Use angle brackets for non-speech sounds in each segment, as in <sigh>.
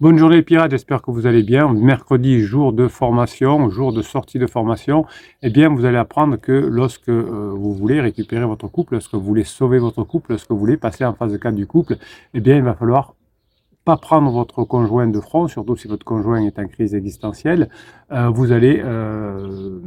Bonne journée pirates, j'espère que vous allez bien. Mercredi, jour de formation, jour de sortie de formation, eh bien vous allez apprendre que lorsque euh, vous voulez récupérer votre couple, lorsque vous voulez sauver votre couple, lorsque vous voulez passer en phase de 4 du couple, eh bien il va falloir pas prendre votre conjoint de front, surtout si votre conjoint est en crise existentielle, euh, vous allez euh,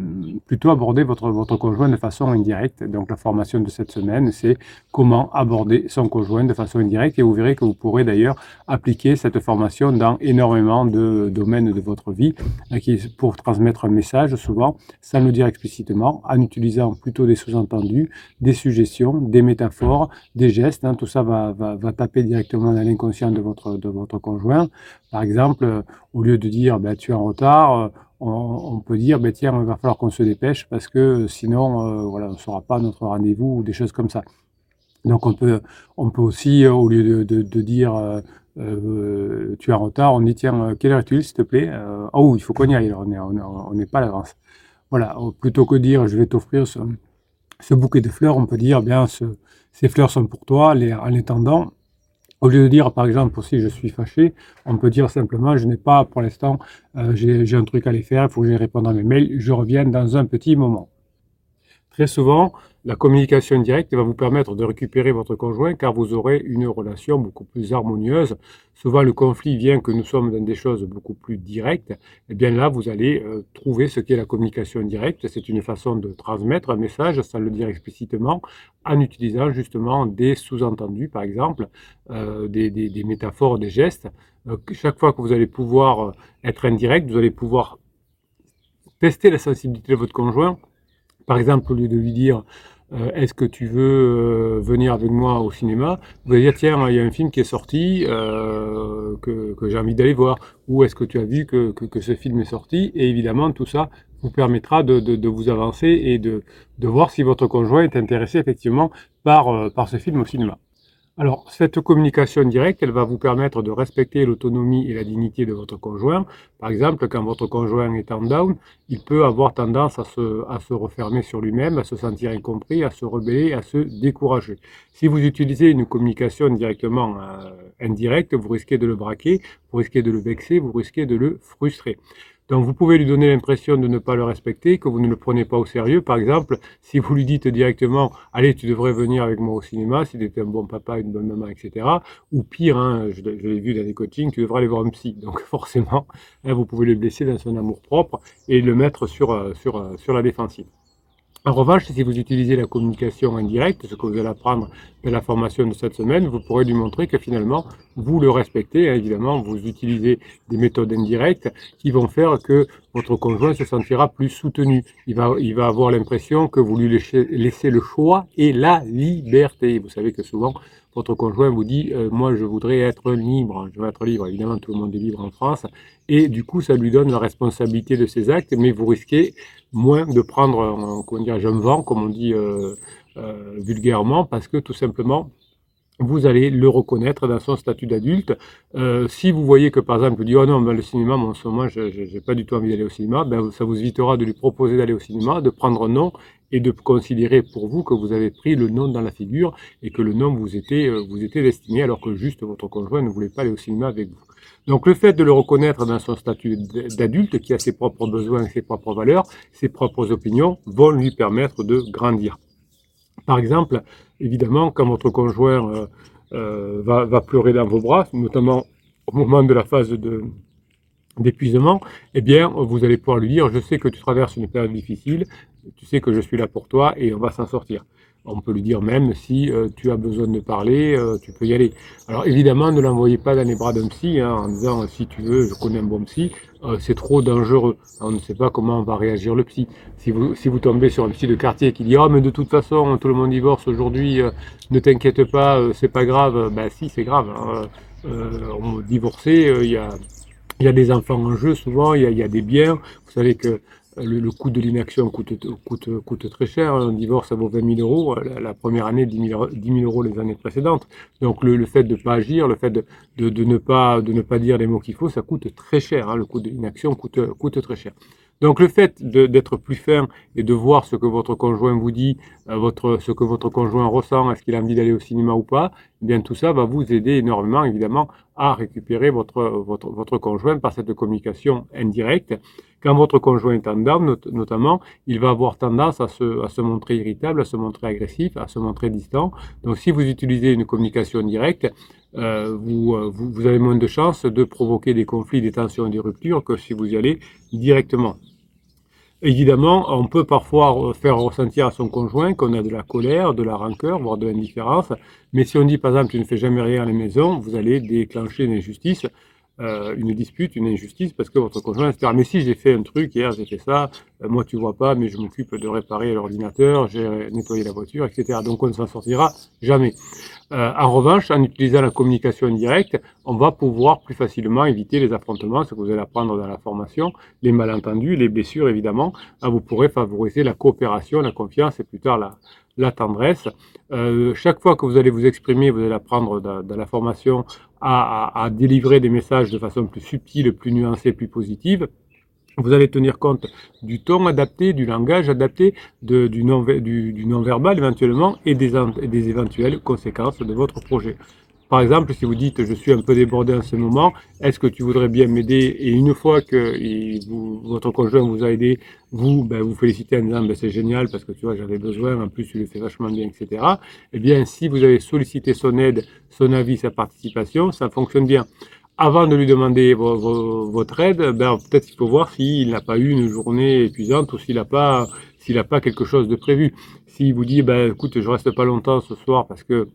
plutôt aborder votre, votre conjoint de façon indirecte. Donc la formation de cette semaine, c'est comment aborder son conjoint de façon indirecte et vous verrez que vous pourrez d'ailleurs appliquer cette formation dans énormément de domaines de votre vie euh, pour transmettre un message souvent sans le dire explicitement, en utilisant plutôt des sous-entendus, des suggestions, des métaphores, des gestes. Hein. tout ça va, va, va taper directement dans l'inconscient de votre, de votre conjoint. Par exemple, euh, au lieu de dire ben, tu es en retard, euh, on, peut dire ben, tiens, il va falloir qu'on se dépêche parce que sinon, euh, voilà, on ne saura pas notre rendez-vous ou des choses comme ça. Donc on peut, aussi, au lieu de, dire tu es en retard, on dit tiens, quelle heure est-il s'il te plaît Oh, il faut qu'on y aille, on n'est pas à l'avance. Voilà, plutôt que dire je vais t'offrir ce, bouquet de fleurs, on peut dire bien ces fleurs sont pour toi en les tendant au lieu de dire, par exemple, si je suis fâché, on peut dire simplement, je n'ai pas, pour l'instant, euh, j'ai un truc à aller faire, il faut que je réponde à mes mails, je reviens dans un petit moment. Très souvent, la communication directe va vous permettre de récupérer votre conjoint car vous aurez une relation beaucoup plus harmonieuse. Souvent, le conflit vient que nous sommes dans des choses beaucoup plus directes. Et eh bien là, vous allez euh, trouver ce qu'est la communication directe. C'est une façon de transmettre un message sans le dire explicitement en utilisant justement des sous-entendus, par exemple, euh, des, métaphores, des gestes. Euh, chaque fois que vous allez pouvoir être indirect, vous allez pouvoir tester la sensibilité de votre conjoint par exemple, au lieu de lui dire euh, est-ce que tu veux euh, venir avec moi au cinéma Vous allez dire tiens, il y a un film qui est sorti euh, que, j'ai envie d'aller voir. Ou est-ce que tu as vu que, ce film est sorti? Et évidemment, tout ça vous permettra de, vous avancer et de, voir si votre conjoint est intéressé effectivement par, par ce film au cinéma. Alors, cette communication directe, elle va vous permettre de respecter l'autonomie et la dignité de votre conjoint. Par exemple, quand votre conjoint est en down, il peut avoir tendance à se, à refermer sur lui-même, à se sentir incompris, à se rebeller, à se décourager. Si vous utilisez une communication directement euh, indirecte, vous risquez de le braquer, vous risquez de le vexer, vous risquez de le frustrer. Donc vous pouvez lui donner l'impression de ne pas le respecter, que vous ne le prenez pas au sérieux. Par exemple, si vous lui dites directement « Allez, tu devrais venir avec moi au cinéma, si tu étais un bon papa, une bonne maman, etc. » Ou pire, hein, je, l'ai vu dans les coachings, tu devrais aller voir un psy. Donc <laughs> forcément, hein, vous pouvez le blesser dans son amour propre et le mettre sur, euh, euh, sur la défensive. En revanche, si vous utilisez la communication indirecte, ce que vous allez apprendre dans la formation de cette semaine, vous pourrez lui montrer que finalement, vous le respectez. Évidemment, vous utilisez des méthodes indirectes qui vont faire que votre conjoint se sentira plus soutenu. Il va, il va avoir l'impression que vous lui laissez, le choix et la liberté. Vous savez que souvent, votre conjoint vous dit euh, moi je voudrais être libre, je veux être libre, évidemment tout le monde est libre en France, et du coup ça lui donne la responsabilité de ses actes, mais vous risquez moins de prendre, euh, comment dire, me vends, comme on dit euh, vulgairement, parce que tout simplement vous allez le reconnaître dans son statut d'adulte. si vous voyez que par exemple, vous dites oh non, ben, le cinéma, moi, en ce je n'ai pas du tout envie d'aller au cinéma, ben, ça vous évitera de lui proposer d'aller au cinéma, de prendre un nom et de considérer pour vous que vous avez pris le nom dans la figure et que le nom vous était, euh, vous était destiné alors que juste votre conjoint ne voulait pas aller au cinéma avec vous. Donc le fait de le reconnaître dans son statut d'adulte qui a ses propres besoins, ses propres valeurs, ses propres opinions vont lui permettre de grandir. Par exemple, évidemment, quand votre conjoint euh, euh, va, pleurer dans vos bras, notamment au moment de la phase d'épuisement, eh bien, vous allez pouvoir lui dire, je sais que tu traverses une période difficile, tu sais que je suis là pour toi et on va s'en sortir. On peut lui dire même si euh, tu as besoin de parler, tu peux y aller. Alors évidemment, ne l'envoyez pas dans les bras d'un psy hein, en disant si tu veux, je connais un bon psy, euh, c'est trop dangereux. On ne sait pas comment va réagir le psy. Si vous, si vous tombez sur un psy de quartier qui dit oh mais de toute façon tout le monde divorce aujourd'hui, ne t'inquiète pas, c'est pas grave. Ben si, c'est grave. Hein. on divorcer, il y a y a des enfants en jeu souvent, il y a, des biens. Vous savez que le, coût de l'inaction coûte, coûte, coûte, très cher. Un divorce, ça vaut 20 000 euros. La, première année, 10 000, euros les années précédentes. Donc le, fait de ne pas agir, le fait de, de, ne pas, de ne pas dire les mots qu'il faut, ça coûte très cher. Hein. Le coût de l'inaction coûte, coûte très cher. Donc le fait d'être plus ferme et de voir ce que votre conjoint vous dit, euh, votre, ce que votre conjoint ressent, est-ce qu'il a envie d'aller au cinéma ou pas, eh bien tout ça va vous aider énormément évidemment à récupérer votre, votre, conjoint par cette communication indirecte. Quand votre conjoint est en down, notamment, il va avoir tendance à se, montrer irritable, à se montrer agressif, à se montrer distant. Donc si vous utilisez une communication directe, euh, vous, euh, vous, avez moins de chances de provoquer des conflits, des tensions et des ruptures que si vous y allez directement. Évidemment, on peut parfois faire ressentir à son conjoint qu'on a de la colère, de la rancœur, voire de l'indifférence. Mais si on dit par exemple tu ne fais jamais rien à la maison, vous allez déclencher une injustice, euh, une dispute, une injustice parce que votre conjoint, etc. Mais si j'ai fait un truc hier, j'ai fait ça, euh, moi tu vois pas, mais je m'occupe de réparer l'ordinateur, j'ai nettoyé la voiture, etc. Donc on ne s'en sortira jamais. Euh, en revanche, en utilisant la communication indirecte, on va pouvoir plus facilement éviter les affrontements, ce que vous allez apprendre dans la formation, les malentendus, les blessures évidemment. Ah, vous pourrez favoriser la coopération, la confiance et plus tard la, tendresse. Chaque fois que vous allez vous exprimer, vous allez apprendre dans, la formation à, délivrer des messages de façon plus subtile, plus nuancée, plus positive. Vous allez tenir compte du ton adapté, du langage adapté, du non-verbal éventuellement et des éventuelles conséquences de votre projet. Par exemple, si vous dites je suis un peu débordé en ce moment, est-ce que tu voudrais bien m'aider Et une fois que votre conjoint vous a aidé, vous ben, vous félicitez en disant ben, c'est génial parce que tu vois j'avais besoin, en plus tu le fais vachement bien, etc. Eh bien, si vous avez sollicité son aide, son avis, sa participation, ça fonctionne bien avant de lui demander votre aide, ben, peut-être qu'il faut voir s'il n'a pas eu une journée épuisante ou s'il n'a pas, pas quelque chose de prévu. S'il vous dit, ben, écoute, je reste pas longtemps ce soir parce que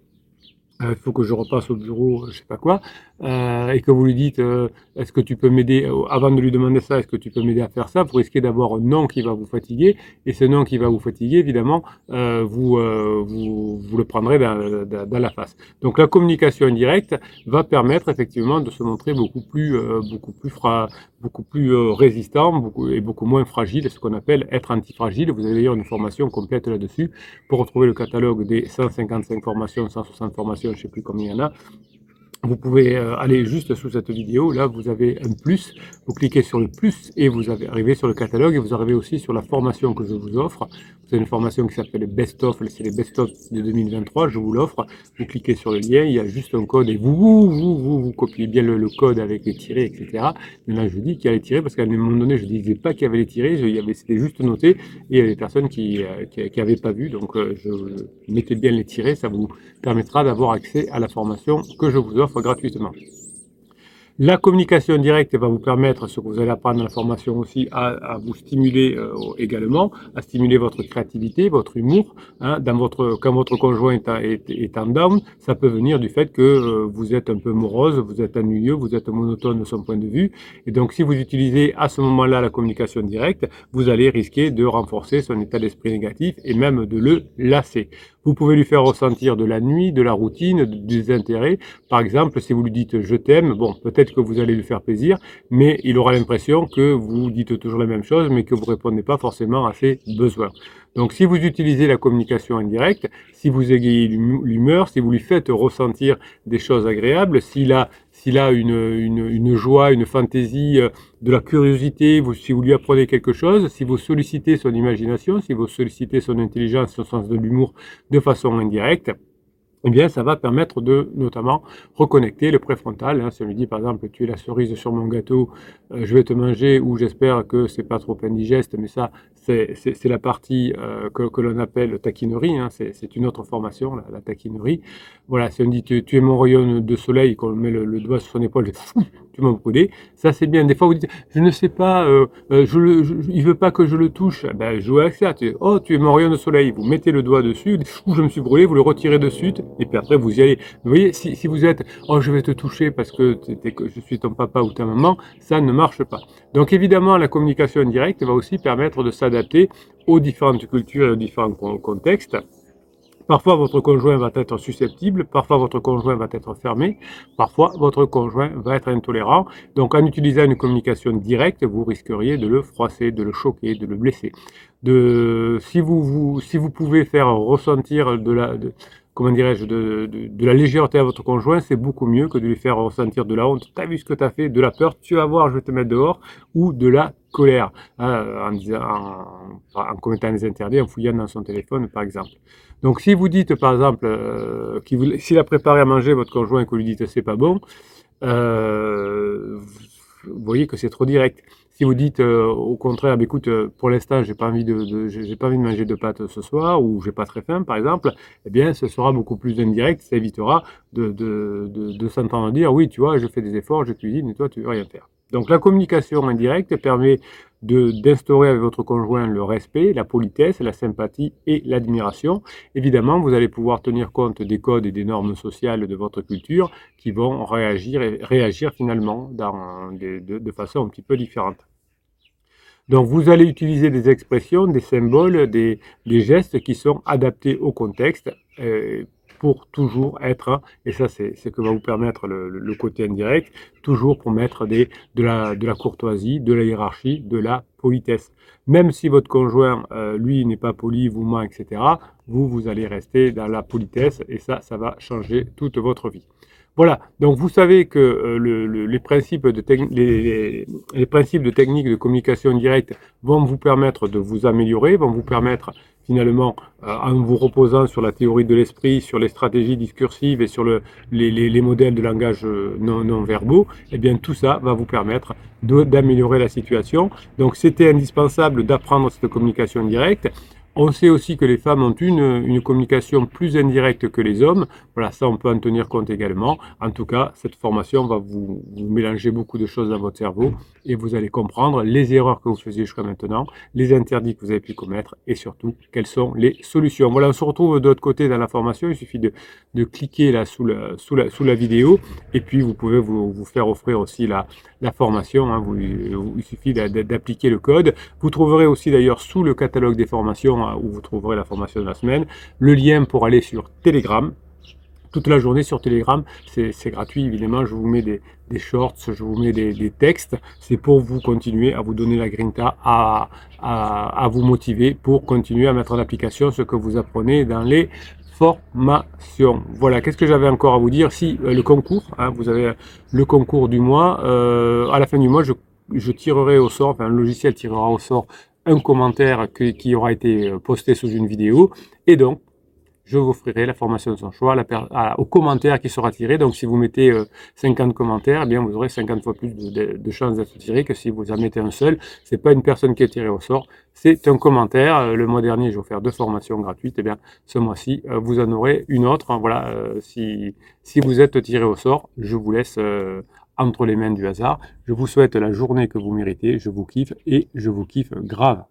euh, il faut que je repasse au bureau, je sais pas quoi, euh, et que vous lui dites, euh, est-ce que tu peux m'aider, avant de lui demander ça, est-ce que tu peux m'aider à faire ça, vous risquez d'avoir un non qui va vous fatiguer, et ce non qui va vous fatiguer, évidemment, vous, vous, vous, le prendrez dans, dans, la face. Donc la communication indirecte va permettre effectivement de se montrer beaucoup plus, beaucoup plus, fra beaucoup plus résistant beaucoup, et beaucoup moins fragile, ce qu'on appelle être antifragile. Vous avez d'ailleurs une formation complète là-dessus pour retrouver le catalogue des 155 formations, 160 formations je ne sais plus combien il y en a, vous pouvez euh, aller juste sous cette vidéo, là vous avez un plus, vous cliquez sur le plus et vous arrivez sur le catalogue et vous arrivez aussi sur la formation que je vous offre. C'est une formation qui s'appelle Best of, c'est les Best of de 2023, je vous l'offre. Vous cliquez sur le lien, il y a juste un code et vous, vous, vous, vous, copiez bien le, code avec les tirés, etc. Mais là je dis qu'il y a les tirés parce qu'à un moment donné je ne disais pas qu'il y avait les tirés, c'était juste noté et il y avait des personnes qui n'avaient euh, pas vu, donc euh, je mettez bien les tirés, ça vous permettra d'avoir accès à la formation que je vous offre gratuitement. La communication directe va vous permettre, ce que vous allez apprendre dans la formation aussi, à, vous stimuler euh, également, à stimuler votre créativité, votre humour. Hein, dans votre, quand votre conjoint est, est, en down, ça peut venir du fait que euh, vous êtes un peu morose, vous êtes ennuyeux, vous êtes monotone de son point de vue. Et donc, si vous utilisez à ce moment-là la communication directe, vous allez risquer de renforcer son état d'esprit négatif et même de le lasser. Vous pouvez lui faire ressentir de la nuit, de la routine, des intérêts. Par exemple, si vous lui dites je t'aime, bon, peut-être que vous allez lui faire plaisir, mais il aura l'impression que vous dites toujours la même chose, mais que vous répondez pas forcément à ses besoins. Donc, si vous utilisez la communication indirecte, si vous égayez l'humeur, si vous lui faites ressentir des choses agréables, s'il a a une, joie, une fantaisie, euh, de la curiosité, si vous lui apprenez quelque chose, si vous sollicitez son imagination, si vous sollicitez son intelligence, son sens de l'humour de façon indirecte, eh bien, ça va permettre de notamment reconnecter le préfrontal. Hein. Si on lui dit par exemple, tu es la cerise sur mon gâteau, euh, je vais te manger, ou j'espère que c'est pas trop indigeste, mais ça, c'est la partie euh, que, l'on appelle taquinerie. Hein. C'est une autre formation, la, taquinerie. Voilà, si on dit tu, tu es mon rayon de soleil, qu'on met le, doigt sur son épaule, tu m'as brûlé. Ça, c'est bien. Des fois, vous dites, je ne sais pas, euh, je le, il veut pas que je le touche. Ben, jouez avec ça. Tu, oh, tu es mon rayon de soleil. Vous mettez le doigt dessus, je me suis brûlé, vous le retirez de suite et puis après vous y allez. Vous voyez, si, si vous êtes, oh je vais te toucher parce que, que je suis ton papa ou ta maman, ça ne marche pas. Donc évidemment, la communication indirecte va aussi permettre de s'adapter aux différentes cultures et aux différents contextes. Parfois, votre conjoint va être susceptible, parfois votre conjoint va être fermé, parfois votre conjoint va être intolérant. Donc, en utilisant une communication directe, vous risqueriez de le froisser, de le choquer, de le blesser. De, si vous, vous si vous pouvez faire ressentir de la, comment dirais-je, de, de, la légèreté à votre conjoint, c'est beaucoup mieux que de lui faire ressentir de la honte. T'as vu ce que t'as fait, de la peur, tu vas voir, je vais te mettre dehors, ou de la hein, en, en, commettant des interdits, en fouillant dans son téléphone, par exemple. Donc, si vous dites, par exemple, euh, s'il a préparé à manger votre conjoint et que vous lui dites c'est pas bon, vous voyez que c'est trop direct. Si vous dites au contraire, bah, écoute, pour l'instant, j'ai pas envie de, j'ai pas envie de manger de pâtes ce soir, ou j'ai pas très faim, par exemple, eh bien, ce sera beaucoup plus indirect. Ça évitera de, de, de s'entendre dire, oui, tu vois, je fais des efforts, je cuisine, et toi, tu veux rien faire. Donc la communication indirecte permet d'instaurer avec votre conjoint le respect, la politesse, la sympathie et l'admiration. Évidemment, vous allez pouvoir tenir compte des codes et des normes sociales de votre culture qui vont réagir, réagir finalement de, façon un petit peu différente. Donc vous allez utiliser des expressions, des symboles, des, gestes qui sont adaptés au contexte euh, pour toujours être, et ça c'est ce que va vous permettre le, côté indirect, toujours pour mettre des, de, la, courtoisie, de la hiérarchie, de la politesse. Même si votre conjoint, euh, lui, n'est pas poli, vous ment, etc., vous, vous allez rester dans la politesse, et ça, ça va changer toute votre vie. Voilà, donc vous savez que euh, les, principes de les, les, principes de technique de communication directe vont vous permettre de vous améliorer, vont vous permettre finalement, euh, en vous reposant sur la théorie de l'esprit, sur les stratégies discursives et sur le, les, les, modèles de langage euh, non, non verbaux, eh bien tout ça va vous permettre d'améliorer la situation. Donc c'était indispensable d'apprendre cette communication directe. On sait aussi que les femmes ont une, communication plus indirecte que les hommes. Voilà, ça on peut en tenir compte également. En tout cas, cette formation va vous, mélanger beaucoup de choses dans votre cerveau et vous allez comprendre les erreurs que vous faisiez jusqu'à maintenant, les interdits que vous avez pu commettre et surtout quelles sont les solutions. Voilà, on se retrouve de l'autre côté dans la formation. Il suffit de, cliquer là sous la, vidéo et puis vous pouvez vous, faire offrir aussi la, formation. Hein. Il suffit d'appliquer le code. Vous trouverez aussi d'ailleurs sous le catalogue des formations où vous trouverez la formation de la semaine. Le lien pour aller sur Telegram. Toute la journée sur Telegram, c'est gratuit évidemment. Je vous mets des, shorts, je vous mets des, textes. C'est pour vous continuer à vous donner la grinta, à, vous motiver pour continuer à mettre en application ce que vous apprenez dans les formations. Voilà, qu'est-ce que j'avais encore à vous dire? Si euh, le concours, hein, vous avez le concours du mois, euh, à la fin du mois, je, tirerai au sort, enfin le logiciel tirera au sort un commentaire qui aura été posté sous une vidéo. Et donc, je vous offrirai la formation de son choix au commentaire qui sera tiré. Donc, si vous mettez 50 euh, commentaires, eh bien, vous aurez 50 fois plus de, chances d'être tiré que si vous en mettez un seul. C'est pas une personne qui est tirée au sort, c'est un commentaire. Euh, le mois dernier, j'ai offert deux formations gratuites. Eh bien, ce mois-ci, vous en aurez une autre. Voilà, si, si vous êtes tiré au sort, je vous laisse entre les mains du hasard. Je vous souhaite la journée que vous méritez, je vous kiffe et je vous kiffe grave.